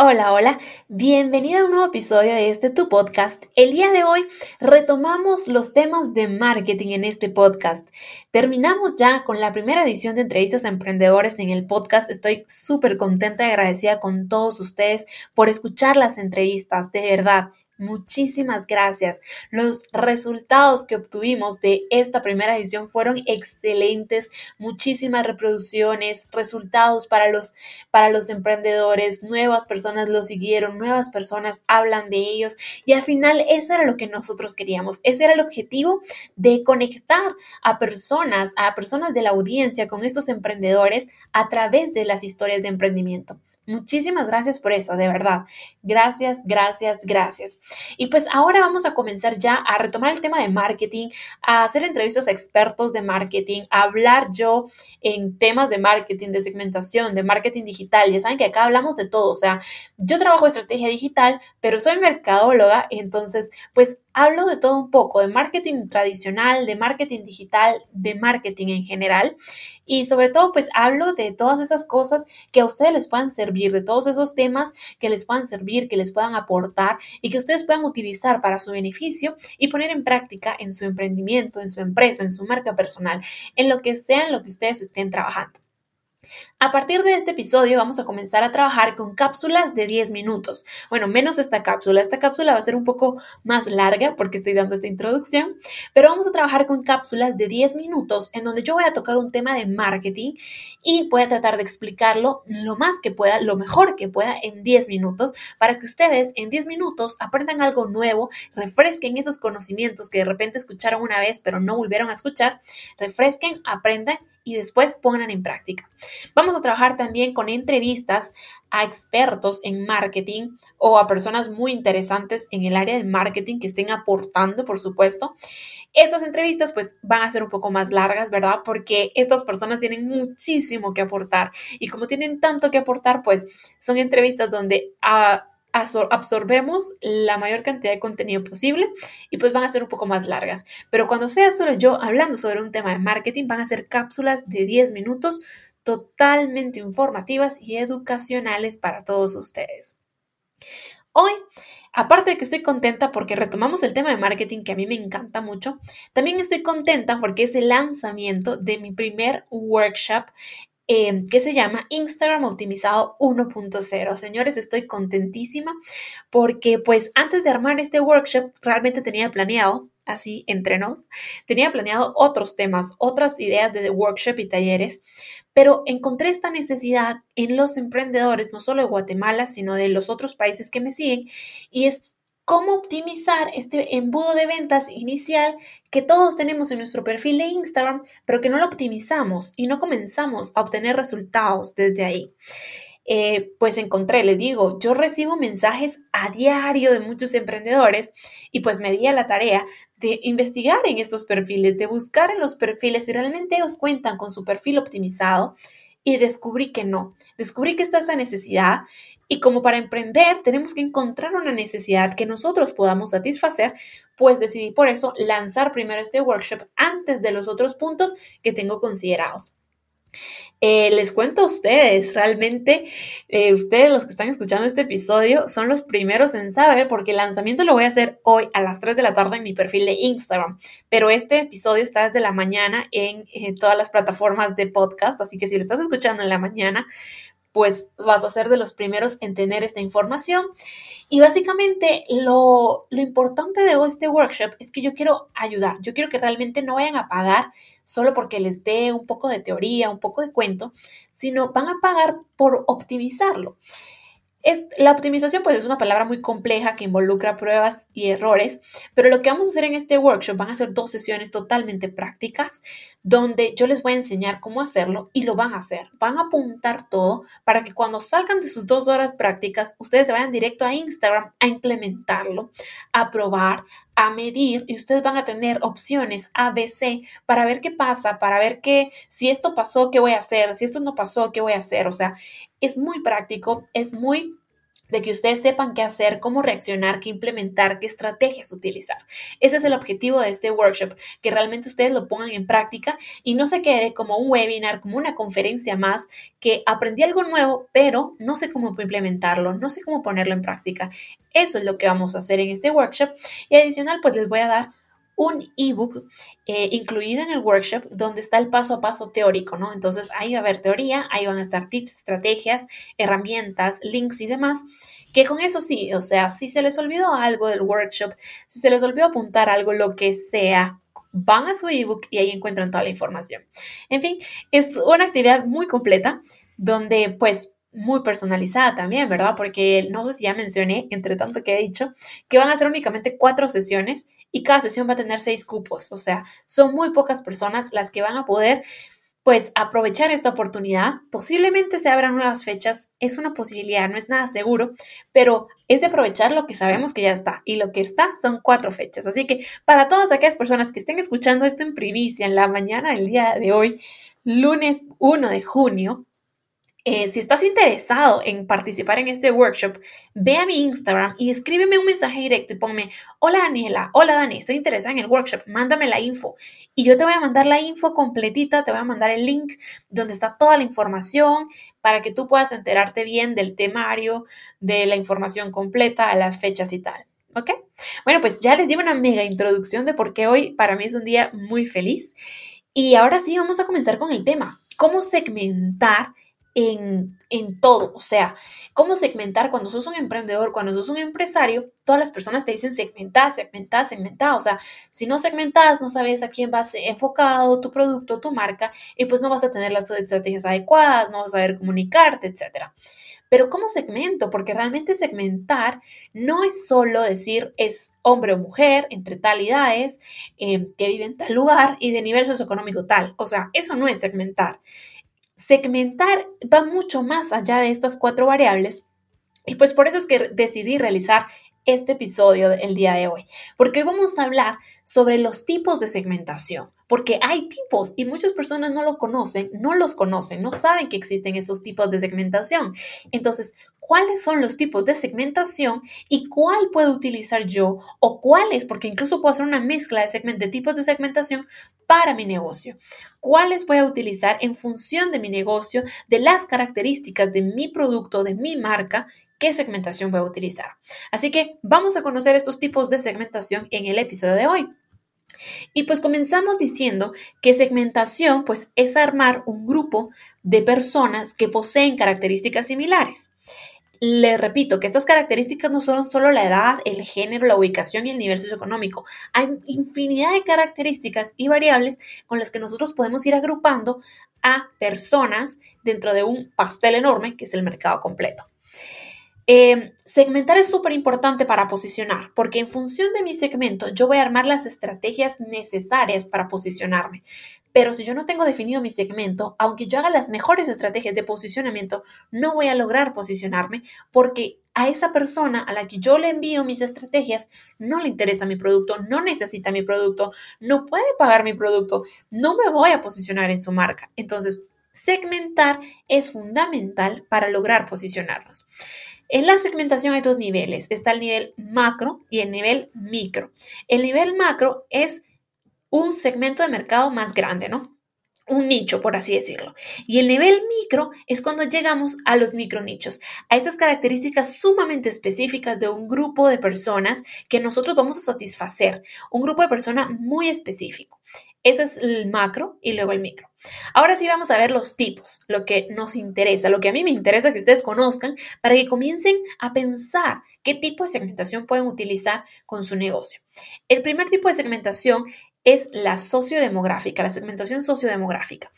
Hola, hola, bienvenida a un nuevo episodio de este tu podcast. El día de hoy retomamos los temas de marketing en este podcast. Terminamos ya con la primera edición de entrevistas a emprendedores en el podcast. Estoy súper contenta y agradecida con todos ustedes por escuchar las entrevistas, de verdad. Muchísimas gracias. Los resultados que obtuvimos de esta primera edición fueron excelentes. Muchísimas reproducciones, resultados para los, para los emprendedores. Nuevas personas lo siguieron, nuevas personas hablan de ellos. Y al final eso era lo que nosotros queríamos. Ese era el objetivo de conectar a personas, a personas de la audiencia con estos emprendedores a través de las historias de emprendimiento. Muchísimas gracias por eso, de verdad. Gracias, gracias, gracias. Y pues ahora vamos a comenzar ya a retomar el tema de marketing, a hacer entrevistas a expertos de marketing, a hablar yo en temas de marketing, de segmentación, de marketing digital. Ya saben que acá hablamos de todo, o sea, yo trabajo estrategia digital, pero soy mercadóloga, entonces pues hablo de todo un poco, de marketing tradicional, de marketing digital, de marketing en general. Y sobre todo, pues hablo de todas esas cosas que a ustedes les puedan servir, de todos esos temas que les puedan servir, que les puedan aportar y que ustedes puedan utilizar para su beneficio y poner en práctica en su emprendimiento, en su empresa, en su marca personal, en lo que sea en lo que ustedes estén trabajando. A partir de este episodio vamos a comenzar a trabajar con cápsulas de 10 minutos. Bueno, menos esta cápsula. Esta cápsula va a ser un poco más larga porque estoy dando esta introducción, pero vamos a trabajar con cápsulas de 10 minutos en donde yo voy a tocar un tema de marketing y voy a tratar de explicarlo lo más que pueda, lo mejor que pueda en 10 minutos para que ustedes en 10 minutos aprendan algo nuevo, refresquen esos conocimientos que de repente escucharon una vez pero no volvieron a escuchar, refresquen, aprendan y después pongan en práctica. Vamos a trabajar también con entrevistas a expertos en marketing o a personas muy interesantes en el área del marketing que estén aportando, por supuesto. Estas entrevistas pues van a ser un poco más largas, ¿verdad? Porque estas personas tienen muchísimo que aportar y como tienen tanto que aportar, pues son entrevistas donde... a absorbemos la mayor cantidad de contenido posible y pues van a ser un poco más largas. Pero cuando sea solo yo hablando sobre un tema de marketing, van a ser cápsulas de 10 minutos totalmente informativas y educacionales para todos ustedes. Hoy, aparte de que estoy contenta porque retomamos el tema de marketing que a mí me encanta mucho, también estoy contenta porque es el lanzamiento de mi primer workshop Em, que se llama Instagram Optimizado 1.0. Señores, estoy contentísima porque pues antes de armar este workshop realmente tenía planeado, así entre nos, tenía planeado otros temas, otras ideas de workshop y talleres, pero encontré esta necesidad en los emprendedores, no solo de Guatemala, sino de los otros países que me siguen, y es cómo optimizar este embudo de ventas inicial que todos tenemos en nuestro perfil de Instagram, pero que no lo optimizamos y no comenzamos a obtener resultados desde ahí. Eh, pues encontré, les digo, yo recibo mensajes a diario de muchos emprendedores y pues me di a la tarea de investigar en estos perfiles, de buscar en los perfiles si realmente ellos cuentan con su perfil optimizado y descubrí que no. Descubrí que está esa necesidad y como para emprender tenemos que encontrar una necesidad que nosotros podamos satisfacer, pues decidí por eso lanzar primero este workshop antes de los otros puntos que tengo considerados. Eh, les cuento a ustedes, realmente eh, ustedes los que están escuchando este episodio son los primeros en saber porque el lanzamiento lo voy a hacer hoy a las 3 de la tarde en mi perfil de Instagram, pero este episodio está desde la mañana en todas las plataformas de podcast, así que si lo estás escuchando en la mañana, pues vas a ser de los primeros en tener esta información. Y básicamente lo, lo, importante de este workshop es que yo quiero ayudar, yo quiero que realmente no vayan a pagar solo porque les dé un poco de teoría, un poco de cuento, sino van a pagar por optimizarlo la optimización pues es una palabra muy compleja que involucra pruebas y errores, pero lo que vamos a hacer en este workshop van a ser dos sesiones totalmente prácticas donde yo les voy a enseñar cómo hacerlo y lo van a hacer. Van a apuntar todo para que cuando salgan de sus dos horas prácticas ustedes se vayan directo a Instagram a implementarlo, a probar, a medir y ustedes van a tener opciones A, B, C para ver qué pasa, para ver que si esto pasó, qué voy a hacer, si esto no pasó, qué voy a hacer. O sea, es muy práctico, es muy de que ustedes sepan qué hacer, cómo reaccionar, qué implementar, qué estrategias utilizar. Ese es el objetivo de este workshop, que realmente ustedes lo pongan en práctica y no se quede como un webinar, como una conferencia más, que aprendí algo nuevo, pero no sé cómo implementarlo, no sé cómo ponerlo en práctica. Eso es lo que vamos a hacer en este workshop y adicional pues les voy a dar un ebook eh, incluido en el workshop donde está el paso a paso teórico, ¿no? Entonces ahí va a haber teoría, ahí van a estar tips, estrategias, herramientas, links y demás, que con eso sí, o sea, si se les olvidó algo del workshop, si se les olvidó apuntar algo, lo que sea, van a su ebook y ahí encuentran toda la información. En fin, es una actividad muy completa donde pues muy personalizada también, ¿verdad? Porque no sé si ya mencioné, entre tanto que he dicho, que van a ser únicamente cuatro sesiones y cada sesión va a tener seis cupos. O sea, son muy pocas personas las que van a poder pues aprovechar esta oportunidad. Posiblemente se abran nuevas fechas, es una posibilidad, no es nada seguro, pero es de aprovechar lo que sabemos que ya está y lo que está son cuatro fechas. Así que para todas aquellas personas que estén escuchando esto en primicia en la mañana del día de hoy, lunes 1 de junio, eh, si estás interesado en participar en este workshop, ve a mi Instagram y escríbeme un mensaje directo y ponme, hola Daniela, hola Dani, estoy interesada en el workshop, mándame la info. Y yo te voy a mandar la info completita, te voy a mandar el link donde está toda la información para que tú puedas enterarte bien del temario, de la información completa, las fechas y tal. ¿Ok? Bueno, pues ya les di una mega introducción de por qué hoy para mí es un día muy feliz. Y ahora sí vamos a comenzar con el tema, cómo segmentar en, todo. O sea, cómo segmentar cuando sos un emprendedor, cuando sos un empresario, todas las personas te dicen segmentar, segmentar, segmentar. O sea, si no segmentas, no sabes a quién vas enfocado, tu producto, tu marca, y pues no vas a tener las estrategias adecuadas, no vas a saber comunicarte, etcétera. Pero ¿cómo segmento? Porque realmente segmentar no es solo decir es hombre o mujer, entre tal edades, eh, que vive en tal lugar y de nivel socioeconómico tal. O sea, eso no es segmentar. Segmentar va mucho más allá de estas cuatro variables. Y pues por eso es que decidí realizar este episodio el día de hoy, porque hoy vamos a hablar sobre los tipos de segmentación, porque hay tipos y muchas personas no lo conocen, no los conocen, no saben que existen estos tipos de segmentación. Entonces, cuáles son los tipos de segmentación y cuál puedo utilizar yo o cuáles, porque incluso puedo hacer una mezcla de, de tipos de segmentación para mi negocio. Cuáles voy a utilizar en función de mi negocio, de las características de mi producto, de mi marca qué segmentación voy a utilizar. Así que vamos a conocer estos tipos de segmentación en el episodio de hoy. Y pues comenzamos diciendo que segmentación pues es armar un grupo de personas que poseen características similares. Le repito que estas características no son solo la edad, el género, la ubicación y el nivel socioeconómico. Hay infinidad de características y variables con las que nosotros podemos ir agrupando a personas dentro de un pastel enorme que es el mercado completo. Eh, segmentar es súper importante para posicionar, porque en función de mi segmento yo voy a armar las estrategias necesarias para posicionarme. Pero si yo no tengo definido mi segmento, aunque yo haga las mejores estrategias de posicionamiento, no voy a lograr posicionarme porque a esa persona a la que yo le envío mis estrategias no le interesa mi producto, no necesita mi producto, no puede pagar mi producto, no me voy a posicionar en su marca. Entonces, segmentar es fundamental para lograr posicionarnos. En la segmentación hay dos niveles. Está el nivel macro y el nivel micro. El nivel macro es un segmento de mercado más grande, ¿no? Un nicho, por así decirlo. Y el nivel micro es cuando llegamos a los micronichos, a esas características sumamente específicas de un grupo de personas que nosotros vamos a satisfacer, un grupo de personas muy específico. Ese es el macro y luego el micro. Ahora sí vamos a ver los tipos, lo que nos interesa, lo que a mí me interesa que ustedes conozcan para que comiencen a pensar qué tipo de segmentación pueden utilizar con su negocio. El primer tipo de segmentación es la sociodemográfica, la segmentación sociodemográfica.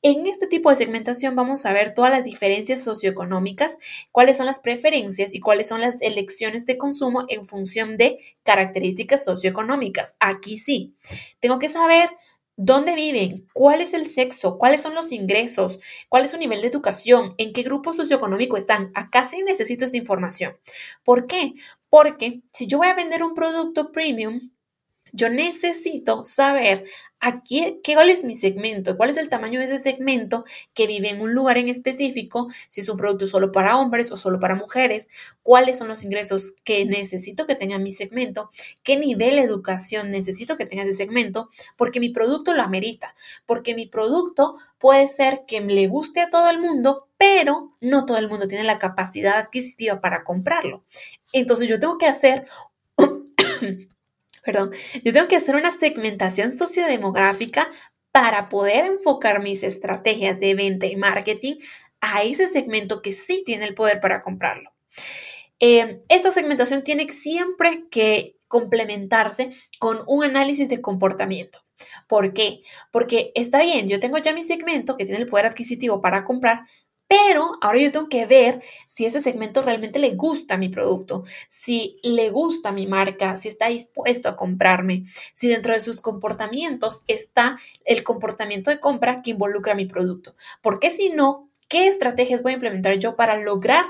En este tipo de segmentación vamos a ver todas las diferencias socioeconómicas, cuáles son las preferencias y cuáles son las elecciones de consumo en función de características socioeconómicas. Aquí sí, tengo que saber dónde viven, cuál es el sexo, cuáles son los ingresos, cuál es su nivel de educación, en qué grupo socioeconómico están. Acá sí necesito esta información. ¿Por qué? Porque si yo voy a vender un producto premium, yo necesito saber aquí cuál es mi segmento, cuál es el tamaño de ese segmento que vive en un lugar en específico, si es un producto solo para hombres o solo para mujeres, cuáles son los ingresos que necesito que tenga mi segmento, qué nivel de educación necesito que tenga ese segmento, porque mi producto lo amerita, porque mi producto puede ser que le guste a todo el mundo, pero no todo el mundo tiene la capacidad adquisitiva para comprarlo. Entonces yo tengo que hacer perdón, yo tengo que hacer una segmentación sociodemográfica para poder enfocar mis estrategias de venta y marketing a ese segmento que sí tiene el poder para comprarlo. Eh, esta segmentación tiene siempre que complementarse con un análisis de comportamiento. ¿Por qué? Porque está bien, yo tengo ya mi segmento que tiene el poder adquisitivo para comprar, pero ahora yo tengo que ver si ese segmento realmente le gusta mi producto, si le gusta mi marca, si está dispuesto a comprarme, si dentro de sus comportamientos está el comportamiento de compra que involucra mi producto. Porque si no, ¿qué estrategias voy a implementar yo para lograr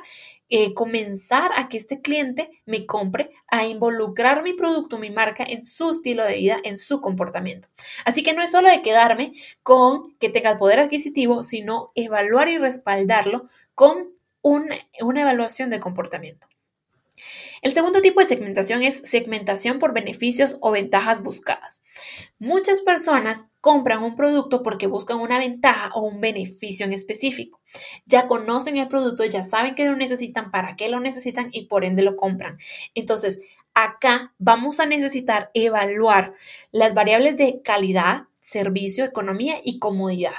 eh, comenzar a que este cliente me compre, a involucrar mi producto, mi marca en su estilo de vida, en su comportamiento. Así que no es solo de quedarme con que tenga el poder adquisitivo, sino evaluar y respaldarlo con una evaluación de comportamiento. El segundo tipo de segmentación es segmentación por beneficios o ventajas buscadas. Muchas personas compran un producto porque buscan una ventaja o un beneficio en específico. Ya conocen el producto, ya saben que lo necesitan, para qué lo necesitan y por ende lo compran. Entonces, acá vamos a necesitar evaluar las variables de calidad, servicio, economía y comodidad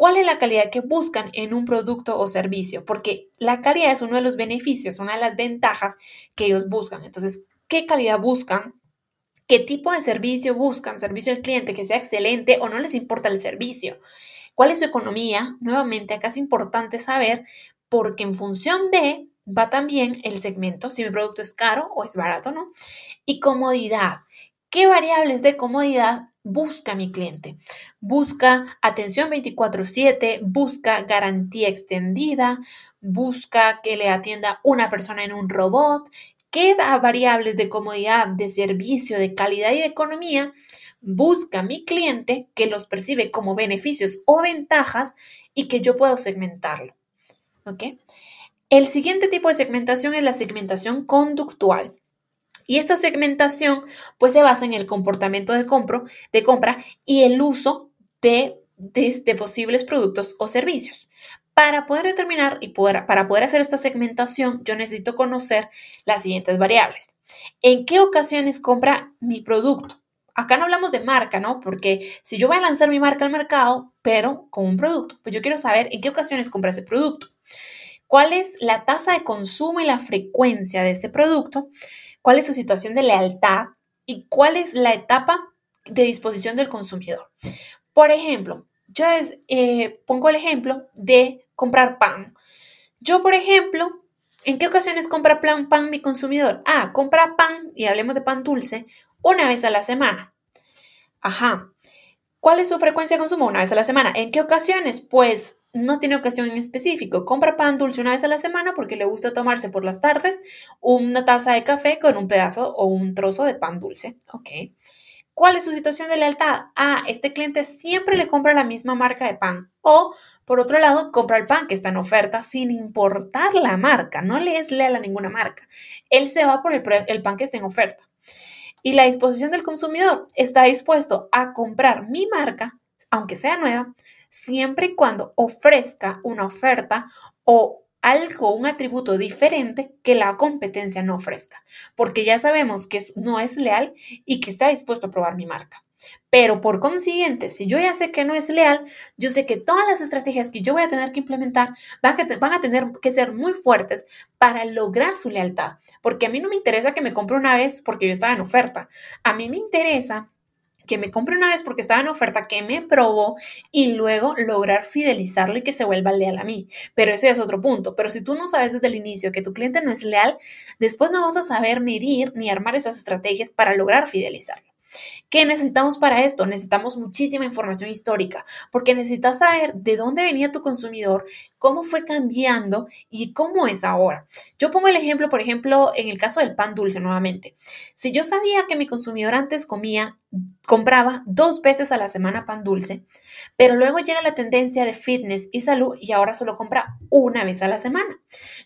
cuál es la calidad que buscan en un producto o servicio, porque la calidad es uno de los beneficios, una de las ventajas que ellos buscan. Entonces, ¿qué calidad buscan? ¿Qué tipo de servicio buscan? ¿Servicio al cliente que sea excelente o no les importa el servicio? ¿Cuál es su economía? Nuevamente, acá es importante saber porque en función de va también el segmento, si mi producto es caro o es barato, ¿no? Y comodidad. ¿Qué variables de comodidad busca mi cliente? Busca atención 24/7, busca garantía extendida, busca que le atienda una persona en un robot. ¿Qué variables de comodidad, de servicio, de calidad y de economía busca mi cliente que los percibe como beneficios o ventajas y que yo puedo segmentarlo? ¿Ok? El siguiente tipo de segmentación es la segmentación conductual. Y esta segmentación pues se basa en el comportamiento de, de compra y el uso de, de, posibles productos o servicios. Para poder determinar y poder, para poder hacer esta segmentación, yo necesito conocer las siguientes variables. ¿En qué ocasiones compra mi producto? Acá no hablamos de marca, ¿no? Porque si yo voy a lanzar mi marca al mercado, pero con un producto, pues yo quiero saber en qué ocasiones compra ese producto. ¿Cuál es la tasa de consumo y la frecuencia de este producto? Cuál es su situación de lealtad y cuál es la etapa de disposición del consumidor. Por ejemplo, yo eh, pongo el ejemplo de comprar pan. Yo, por ejemplo, ¿en qué ocasiones compra pan, pan mi consumidor? Ah, compra pan, y hablemos de pan dulce, una vez a la semana. Ajá. ¿Cuál es su frecuencia de consumo? Una vez a la semana. ¿En qué ocasiones? Pues no tiene ocasión en específico. Compra pan dulce una vez a la semana porque le gusta tomarse por las tardes una taza de café con un pedazo o un trozo de pan dulce. Ok. ¿Cuál es su situación de lealtad? Ah, este cliente siempre le compra la misma marca de pan. O, por otro lado, compra el pan que está en oferta sin importar la marca. No le es leal a ninguna marca. Él se va por el, el pan que está en oferta. Y la disposición del consumidor está dispuesto a comprar mi marca, aunque sea nueva, siempre y cuando ofrezca una oferta o algo, un atributo diferente que la competencia no ofrezca, porque ya sabemos que no es leal y que está dispuesto a probar mi marca. Pero por consiguiente, si yo ya sé que no es leal, yo sé que todas las estrategias que yo voy a tener que implementar van a tener que ser muy fuertes para lograr su lealtad. Porque a mí no me interesa que me compre una vez porque yo estaba en oferta. A mí me interesa que me compre una vez porque estaba en oferta, que me probó y luego lograr fidelizarlo y que se vuelva leal a mí. Pero ese es otro punto. Pero si tú no sabes desde el inicio que tu cliente no es leal, después no vas a saber medir ni armar esas estrategias para lograr fidelizarlo. ¿Qué necesitamos para esto? Necesitamos muchísima información histórica, porque necesitas saber de dónde venía tu consumidor, cómo fue cambiando y cómo es ahora. Yo pongo el ejemplo, por ejemplo, en el caso del pan dulce nuevamente. Si yo sabía que mi consumidor antes comía, compraba dos veces a la semana pan dulce, pero luego llega la tendencia de fitness y salud y ahora solo compra una vez a la semana.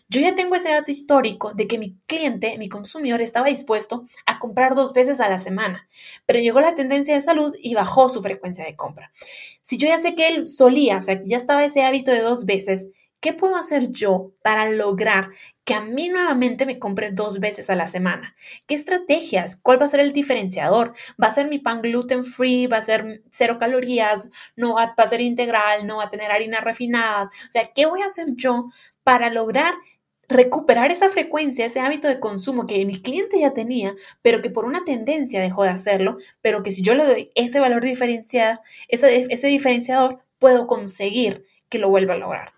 Yo ya tengo ese dato histórico de que mi cliente, mi consumidor, estaba dispuesto a comprar dos veces a la semana, pero la tendencia de salud y bajó su frecuencia de compra. Si yo ya sé que él solía, o sea, ya estaba ese hábito de dos veces, ¿qué puedo hacer yo para lograr que a mí nuevamente me compre dos veces a la semana? ¿Qué estrategias? ¿Cuál va a ser el diferenciador? ¿Va a ser mi pan gluten free? ¿Va a ser cero calorías? ¿No va a ser integral? ¿No va a tener harinas refinadas? O sea, ¿qué voy a hacer yo para lograr recuperar esa frecuencia, ese hábito de consumo que mi cliente ya tenía, pero que por una tendencia dejó de hacerlo, pero que si yo le doy ese valor diferenciado, ese, ese diferenciador, puedo conseguir que lo vuelva a lograr.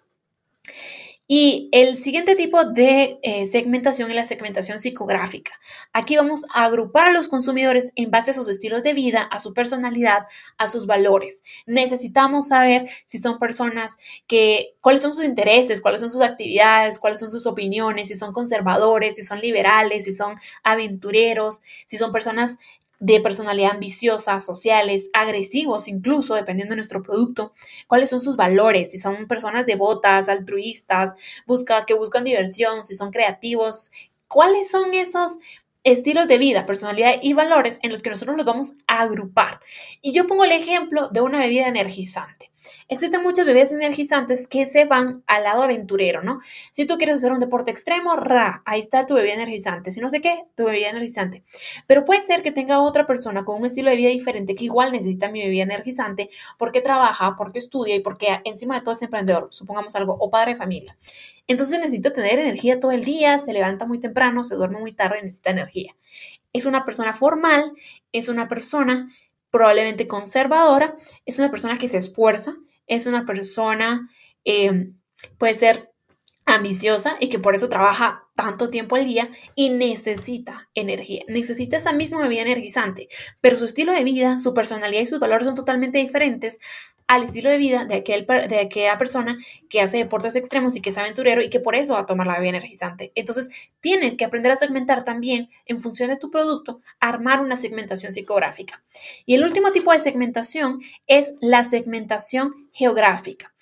Y el siguiente tipo de eh, segmentación es la segmentación psicográfica. Aquí vamos a agrupar a los consumidores en base a sus estilos de vida, a su personalidad, a sus valores. Necesitamos saber si son personas que, cuáles son sus intereses, cuáles son sus actividades, cuáles son sus opiniones, si son conservadores, si son liberales, si son aventureros, si son personas de personalidad ambiciosa, sociales, agresivos incluso, dependiendo de nuestro producto, cuáles son sus valores, si son personas devotas, altruistas, busca, que buscan diversión, si son creativos, cuáles son esos estilos de vida, personalidad y valores en los que nosotros los vamos a agrupar. Y yo pongo el ejemplo de una bebida energizante. Existen muchas bebidas energizantes que se van al lado aventurero, ¿no? Si tú quieres hacer un deporte extremo, ra, ahí está tu bebida energizante. Si no sé qué, tu bebida energizante. Pero puede ser que tenga otra persona con un estilo de vida diferente que igual necesita mi bebida energizante porque trabaja, porque estudia y porque encima de todo es emprendedor, supongamos algo, o padre de familia. Entonces necesita tener energía todo el día, se levanta muy temprano, se duerme muy tarde, necesita energía. Es una persona formal, es una persona probablemente conservadora, es una persona que se esfuerza, es una persona, eh, puede ser ambiciosa y que por eso trabaja tanto tiempo al día y necesita energía, necesita esa misma bebida energizante, pero su estilo de vida, su personalidad y sus valores son totalmente diferentes al estilo de vida de, aquel, de aquella persona que hace deportes extremos y que es aventurero y que por eso va a tomar la bebida energizante. Entonces, tienes que aprender a segmentar también en función de tu producto, armar una segmentación psicográfica. Y el último tipo de segmentación es la segmentación geográfica.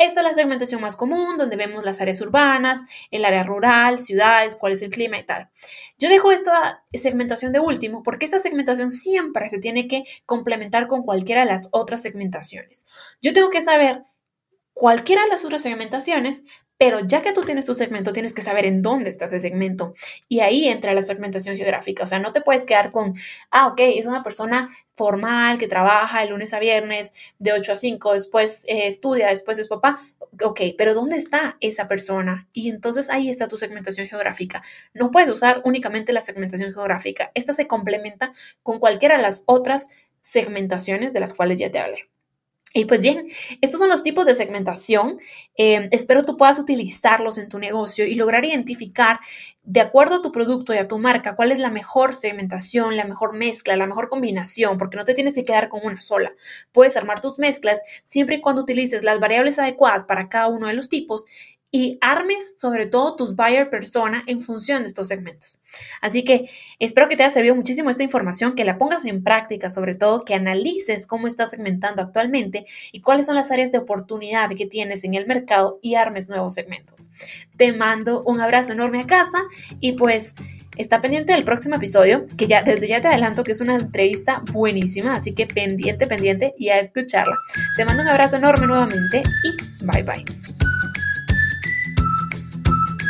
Esta es la segmentación más común, donde vemos las áreas urbanas, el área rural, ciudades, cuál es el clima y tal. Yo dejo esta segmentación de último porque esta segmentación siempre se tiene que complementar con cualquiera de las otras segmentaciones. Yo tengo que saber cualquiera de las otras segmentaciones, pero ya que tú tienes tu segmento, tienes que saber en dónde está ese segmento. Y ahí entra la segmentación geográfica. O sea, no te puedes quedar con, ah, ok, es una persona formal que trabaja de lunes a viernes de 8 a 5, después eh, estudia, después es papá. Ok, pero ¿dónde está esa persona? Y entonces ahí está tu segmentación geográfica. No puedes usar únicamente la segmentación geográfica. Esta se complementa con cualquiera de las otras segmentaciones de las cuales ya te hablé. Y pues bien, estos son los tipos de segmentación. Eh, espero tú puedas utilizarlos en tu negocio y lograr identificar, de acuerdo a tu producto y a tu marca, cuál es la mejor segmentación, la mejor mezcla, la mejor combinación, porque no te tienes que quedar con una sola. Puedes armar tus mezclas siempre y cuando utilices las variables adecuadas para cada uno de los tipos y armes sobre todo tus buyer persona en función de estos segmentos. Así que espero que te haya servido muchísimo esta información, que la pongas en práctica, sobre todo que analices cómo estás segmentando actualmente y cuáles son las áreas de oportunidad que tienes en el mercado y armes nuevos segmentos. Te mando un abrazo enorme a casa y pues está pendiente del próximo episodio, que ya desde ya te adelanto que es una entrevista buenísima, así que pendiente, pendiente y a escucharla. Te mando un abrazo enorme nuevamente y bye bye.